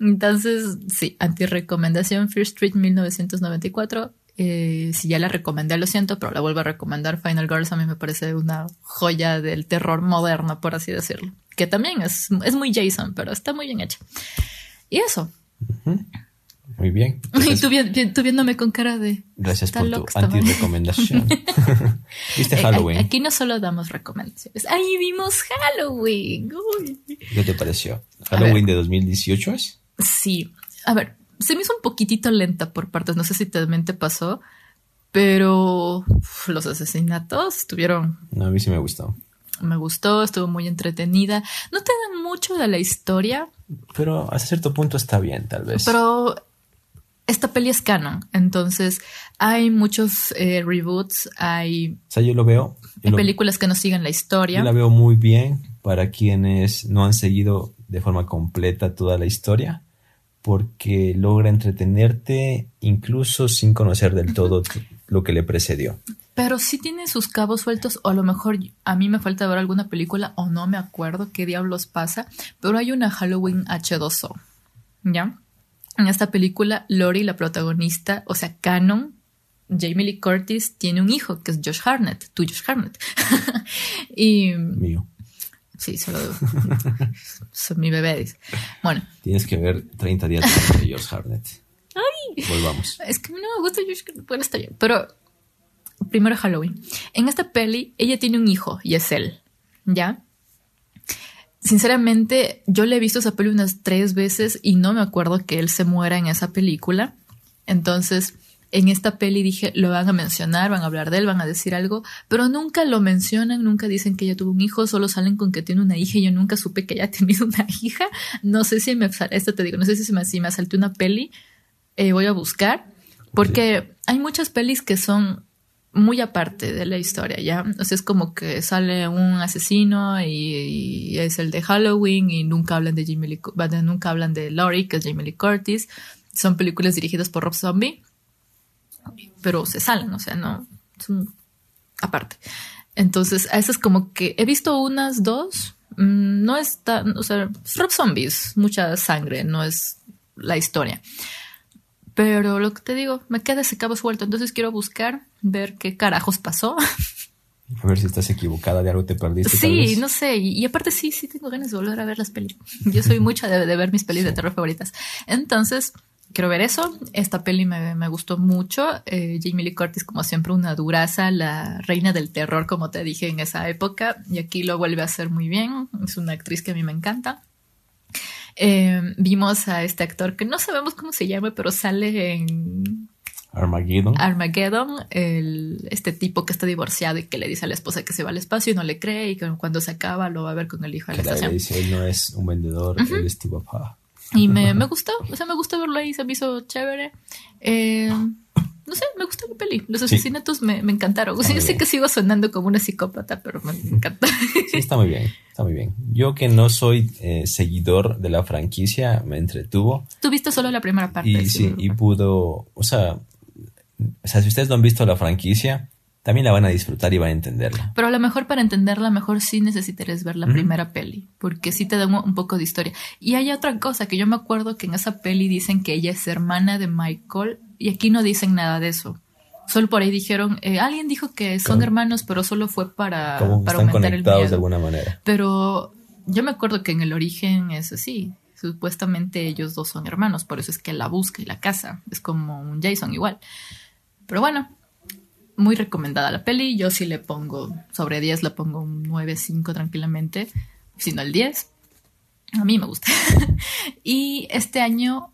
Speaker 2: Entonces, sí, anti-recomendación Fear Street 1994 eh, si ya la recomendé, lo siento, pero la vuelvo a recomendar. Final Girls a mí me parece una joya del terror moderno, por así decirlo. Que también es, es muy Jason, pero está muy bien hecha. Y eso.
Speaker 1: Muy bien.
Speaker 2: y tú, viéndome con cara de.
Speaker 1: Gracias por tu anti-recomendación. ¿Viste eh, Halloween?
Speaker 2: Aquí no solo damos recomendaciones. ¡Ahí vimos Halloween!
Speaker 1: ¿Qué te pareció? ¿Halloween de 2018 es?
Speaker 2: Sí. A ver, se me hizo un poquitito lenta por partes, no sé si también te pasó, pero los asesinatos estuvieron...
Speaker 1: No, a mí sí me gustó.
Speaker 2: Me gustó, estuvo muy entretenida. No te dan mucho de la historia.
Speaker 1: Pero hasta cierto punto está bien, tal vez.
Speaker 2: Pero esta peli es canon, entonces hay muchos eh, reboots, hay...
Speaker 1: O sea, yo lo veo.
Speaker 2: Hay películas que no siguen la historia.
Speaker 1: Yo la veo muy bien para quienes no han seguido de forma completa toda la historia porque logra entretenerte incluso sin conocer del todo lo que le precedió.
Speaker 2: Pero sí tiene sus cabos sueltos, o a lo mejor a mí me falta ver alguna película, o no me acuerdo qué diablos pasa, pero hay una Halloween H2O, ¿ya? En esta película, Lori, la protagonista, o sea, Canon, Jamie Lee Curtis, tiene un hijo que es Josh Harnett, tú Josh Harnett. y...
Speaker 1: Mío.
Speaker 2: Sí, solo son mi bebé, dice. Bueno.
Speaker 1: Tienes que ver 30 días de George Harnett.
Speaker 2: Ay.
Speaker 1: Volvamos.
Speaker 2: Es que no me gusta George Bueno, está bien. Pero primero Halloween. En esta peli, ella tiene un hijo y es él. ¿Ya? Sinceramente, yo le he visto esa peli unas tres veces y no me acuerdo que él se muera en esa película. Entonces, en esta peli dije, lo van a mencionar, van a hablar de él, van a decir algo, pero nunca lo mencionan, nunca dicen que ella tuvo un hijo, solo salen con que tiene una hija y yo nunca supe que ella ha tenido una hija. No sé si me, esto te digo, no sé si me, si me salté una peli, eh, voy a buscar, porque hay muchas pelis que son muy aparte de la historia, ¿ya? O sea, es como que sale un asesino y, es el de Halloween y nunca hablan de Jamie Lee, nunca hablan de Laurie, que es Jamie Lee Curtis. Son películas dirigidas por Rob Zombie pero se salen, o sea, no, son aparte. Entonces, a es como que he visto unas dos, mm, no está, o sea, Rob Zombies, mucha sangre, no es la historia. Pero lo que te digo, me queda ese cabo suelto, entonces quiero buscar, ver qué carajos pasó.
Speaker 1: A ver si estás equivocada, de algo te perdiste.
Speaker 2: Sí, no sé, y, aparte sí, sí tengo ganas de volver a ver las pelis. Yo soy mucha de, de ver mis pelis de terror favoritas. Entonces, quiero ver eso. Esta peli me, gustó mucho. Eh, Jamie Lee Curtis, como siempre, una duraza, la reina del terror, como te dije en esa época. Y aquí lo vuelve a hacer muy bien. Es una actriz que a mí me encanta. Eh, vimos a este actor que no sabemos cómo se llama, pero sale en
Speaker 1: Armageddon.
Speaker 2: Armageddon, el, este tipo que está divorciado y que le dice a la esposa que se va al espacio y no le cree y que cuando se acaba lo va a ver con el hijo
Speaker 1: de la estación. Le dice, él no es un vendedor, él es tu papá.
Speaker 2: Y me, me, gustó, o sea, me gustó verlo ahí, se me hizo chévere. Eh, no sé, me gustó la peli. Los asesinatos me, me, encantaron. O sea, yo sé que sigo sonando como una psicópata, pero me encanta.
Speaker 1: Sí, está muy bien, está muy bien. Yo que no soy eh, seguidor de la franquicia, me entretuvo.
Speaker 2: Tú viste solo la primera parte.
Speaker 1: Y sí, y pudo, o sea, o sea, si ustedes no han visto la franquicia, también la van a disfrutar y van a entenderla.
Speaker 2: Pero a lo mejor para entenderla, mejor sí necesitarías ver la primera peli, porque sí te da un, poco de historia. Y hay otra cosa que yo me acuerdo que en esa peli dicen que ella es hermana de Michael, y aquí no dicen nada de eso. Solo por ahí dijeron, eh, alguien dijo que son hermanos, pero solo fue para, para aumentar el miedo.
Speaker 1: de alguna manera.
Speaker 2: Pero yo me acuerdo que en el origen es así. Supuestamente ellos dos son hermanos, por eso es que la busca y la casa. Es como un Jason igual. Pero bueno, muy recomendada la peli. Yo sí le pongo, sobre 10 le pongo un 9-5 tranquilamente, sino el 10. A mí me gusta. y este año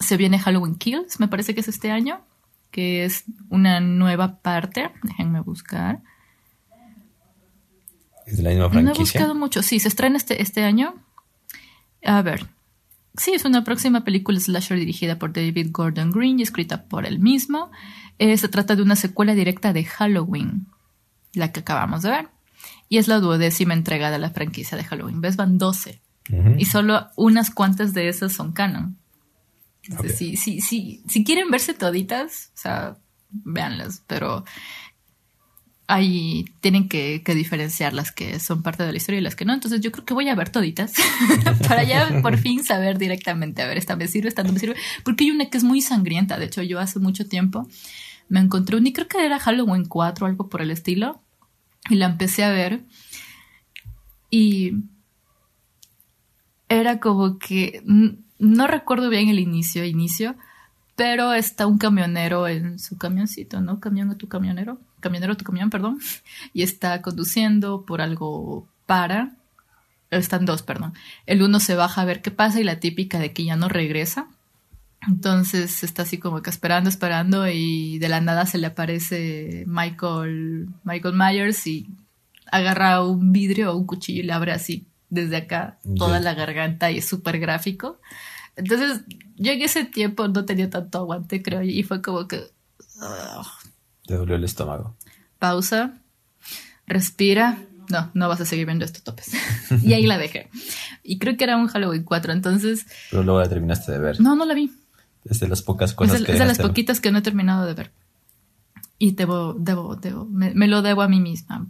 Speaker 2: se viene Halloween Kills, me parece que es este año, que es una nueva parte. Déjenme buscar.
Speaker 1: ¿Es de la misma franquicia?
Speaker 2: No he buscado mucho. Sí, se estrena este, este año. A ver. Sí, es una próxima película slasher dirigida por David Gordon Green y escrita por él mismo. Eh, se trata de una secuela directa de Halloween, la que acabamos de ver. Y es la duodécima entrega de la franquicia de Halloween. ¿Ves? Van 12. Y solo unas cuantas de esas son canon. Sí, sí, sí. Si quieren verse toditas, o sea, véanlas. Pero ahí tienen que, diferenciar las que son parte de la historia y las que no. Entonces yo creo que voy a ver toditas para ya por fin saber directamente, a ver, esta me sirve, esta no me sirve. Porque hay una que es muy sangrienta. De hecho, yo hace mucho tiempo me encontré un, y creo que era Halloween 4 o algo por el estilo, y la empecé a ver. Y era como que, no recuerdo bien el inicio, inicio, pero está un camionero en su camioncito, ¿no? Camión a tu camionero, camionero tu camión, perdón, y está conduciendo, por algo para, están dos, perdón. El uno se baja a ver qué pasa y la típica de que ya no regresa. Entonces está así como que esperando, esperando y de la nada se le aparece Michael, Michael Myers y agarra un vidrio o un cuchillo y le abre así desde acá toda la garganta y es súper gráfico. Entonces yo en ese tiempo no tenía tanto aguante, creo, y fue como que...
Speaker 1: Te dolió el estómago.
Speaker 2: Pausa, respira. No, no vas a seguir viendo estos topes. y ahí la dejé. Y creo que era un Halloween 4, entonces...
Speaker 1: Pero luego la terminaste de ver.
Speaker 2: No, no la vi.
Speaker 1: Es de las pocas cosas
Speaker 2: que... Es de las poquitas que no he terminado de ver. Y debo, debo, debo, me, lo debo a mí misma.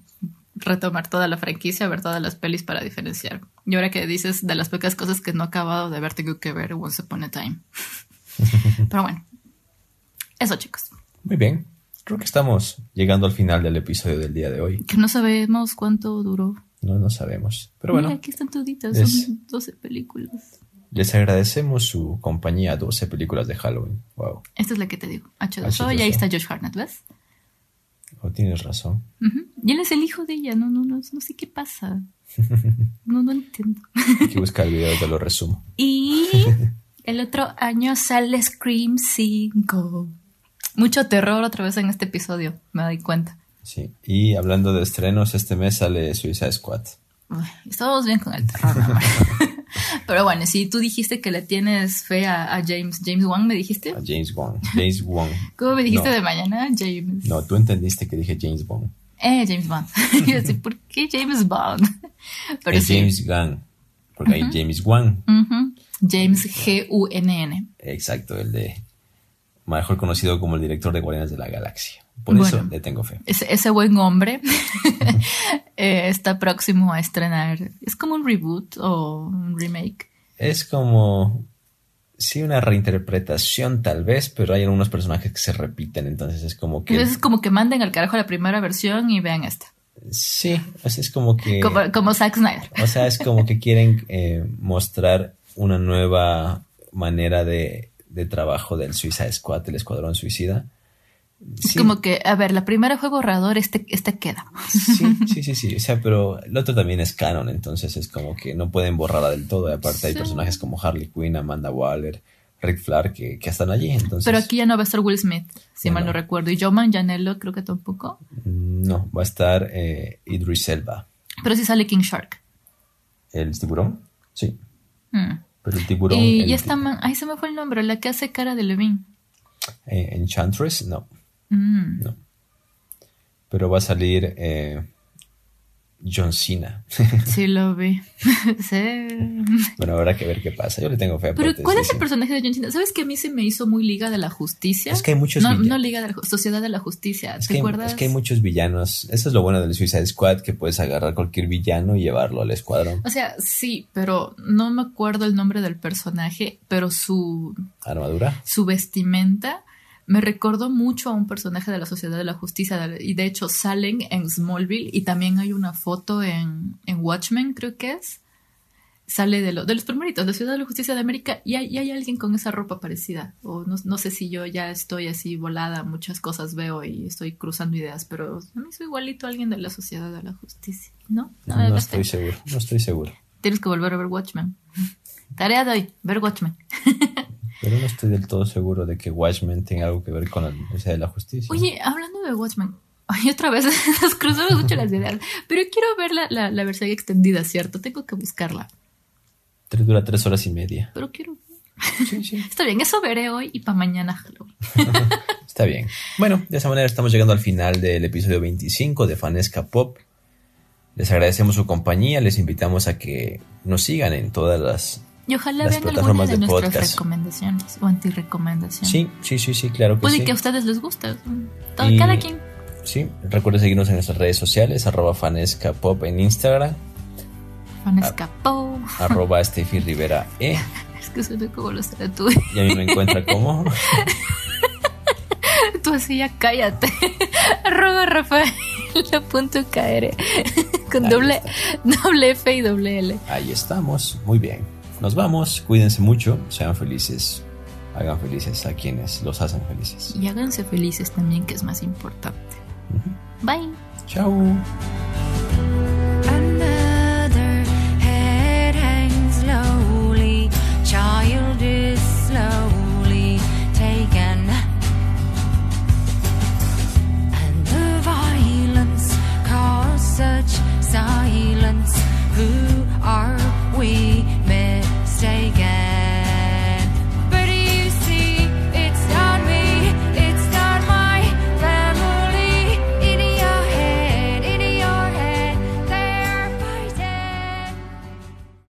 Speaker 2: Retomar toda la franquicia, ver todas las pelis para diferenciar. Y ahora que dices de las pocas cosas que no he acabado de ver, tengo que ver Once Upon a Time. Pero bueno, eso chicos.
Speaker 1: Muy bien. Creo que estamos llegando al final del episodio del día de hoy.
Speaker 2: Que no sabemos cuánto duró.
Speaker 1: No, no sabemos. Pero bueno.
Speaker 2: aquí están toditas, son 12 películas.
Speaker 1: Les agradecemos su compañía, 12 películas de Halloween. Wow.
Speaker 2: Esta es la que te digo. H2O, y ahí está Josh Hartnett, ¿ves?
Speaker 1: Oh, tienes razón.
Speaker 2: Y él es el hijo de ella, no, no, no, no sé qué pasa. No, no entiendo.
Speaker 1: Hay que buscar el video, te lo resumo.
Speaker 2: Y el otro año sale Scream 5. Mucho terror otra vez en este episodio, me doy cuenta.
Speaker 1: Sí, y hablando de estrenos, este mes sale Suiza Squad.
Speaker 2: estamos bien con el terror, Pero bueno, si tú dijiste que le tienes fe a, James, James Wong, ¿me dijiste?
Speaker 1: A James Wong, James Wong.
Speaker 2: ¿Cómo me dijiste de mañana? James.
Speaker 1: No, tú entendiste que dije James Bond.
Speaker 2: Eh, James Bond. Yo sé, ¿por qué James Bond?
Speaker 1: Pero es James Gunn, porque hay James Wan.
Speaker 2: James G-U-N-N.
Speaker 1: Exacto, el de mejor conocido como el director de Guardianes de la Galaxia. Por eso le tengo fe.
Speaker 2: Ese, buen hombre eh, está próximo a estrenar. ¿Es como un reboot o un remake?
Speaker 1: Es como. Sí, una reinterpretación tal vez, pero hay algunos personajes que se repiten, entonces es como que.
Speaker 2: Entonces es como que manden al carajo la primera versión y vean esta.
Speaker 1: Sí, es como que.
Speaker 2: Como, Zack Snyder.
Speaker 1: O sea, es como que quieren eh, mostrar una nueva manera de, de trabajo del Suicide Squad, el Escuadrón Suicida
Speaker 2: es como que, a ver, la primera fue borrador, este, este queda.
Speaker 1: Sí, sí, sí, sí. O sea, pero el otro también es canon, entonces es como que no pueden borrarla del todo. Y aparte hay personajes como Harley Quinn, Amanda Waller, Rick Flair que, que, están allí. Entonces...
Speaker 2: Pero aquí ya no va a estar Will Smith, si mal no. recuerdo. Y Joe Manganiello creo que tampoco.
Speaker 1: Mm, no, va a estar eh, Idris Elba.
Speaker 2: Pero sí sale King Shark.
Speaker 1: ¿El tiburón? Sí. Mm. Pero el tiburón...
Speaker 2: Y, el esta man... Ahí se me fue el nombre, la que hace cara de Levine.
Speaker 1: Eh, Enchantress, no. Mm. No. Pero va a salir eh, John Cena.
Speaker 2: Sí, lo vi.
Speaker 1: Bueno, habrá que ver qué pasa. Yo le tengo fe.
Speaker 2: Pero, ¿cuál es el personaje de John Cena? ¿Sabes que a mí se me hizo muy Liga de la Justicia?
Speaker 1: Es que hay muchos
Speaker 2: No, no Liga de la Sociedad de la Justicia. ¿Te acuerdas?
Speaker 1: Es que hay muchos villanos. Eso es lo bueno del Suicide Squad, que puedes agarrar cualquier villano y llevarlo al escuadrón.
Speaker 2: O sea, sí, pero no me acuerdo el nombre del personaje, pero su...
Speaker 1: ¿Armadura?
Speaker 2: Su vestimenta me recordó mucho a un personaje de la Sociedad de la Justicia y de hecho salen en Smallville y también hay una foto en, Watchmen, creo que es. Sale de, lo, de los primeritos, de la Ciudad de la Justicia de América y hay, hay alguien con esa ropa parecida. O no, sé si yo ya estoy así volada, muchas cosas veo y estoy cruzando ideas, pero a mí soy igualito a alguien de la Sociedad de la Justicia, ¿no?
Speaker 1: No, no estoy seguro, no estoy seguro.
Speaker 2: Tienes que volver a ver Watchmen. Tarea de hoy, ver Watchmen.
Speaker 1: Pero no estoy del todo seguro de que Watchmen tenga algo que ver con la Universidad de la Justicia.
Speaker 2: Oye, hablando de Watchmen, ay, otra vez nos cruzamos mucho las ideas, pero quiero ver la, la, versión extendida, ¿cierto? Tengo que buscarla.
Speaker 1: Dura tres horas y media.
Speaker 2: Pero quiero. Sí, sí. Está bien, eso veré hoy y para mañana
Speaker 1: Está bien. Bueno, de esa manera estamos llegando al final del episodio 25 de Fanesca Pop. Les agradecemos su compañía, les invitamos a que nos sigan en todas las
Speaker 2: y ojalá vean alguna de, nuestras recomendaciones o antirecomendaciones.
Speaker 1: Sí, sí, sí, sí, claro que
Speaker 2: Puede
Speaker 1: sí.
Speaker 2: que a ustedes les guste. cada quien.
Speaker 1: Sí, recuerden seguirnos en nuestras redes sociales, arroba fanescapop en Instagram.
Speaker 2: Fanescapop.
Speaker 1: Arroba Steffi Rivera E.
Speaker 2: es que suena como lo será tú.
Speaker 1: Y a mí me encuentra como...
Speaker 2: tú así ya cállate. arroba Rafael punto con doble, doble F y doble L.
Speaker 1: Ahí estamos, muy bien nos vamos, cuídense mucho, sean felices, hagan felices a quienes los hacen felices.
Speaker 2: Y háganse felices también, que es más importante. Uh -huh. Bye.
Speaker 1: Chao. silence. Who are we?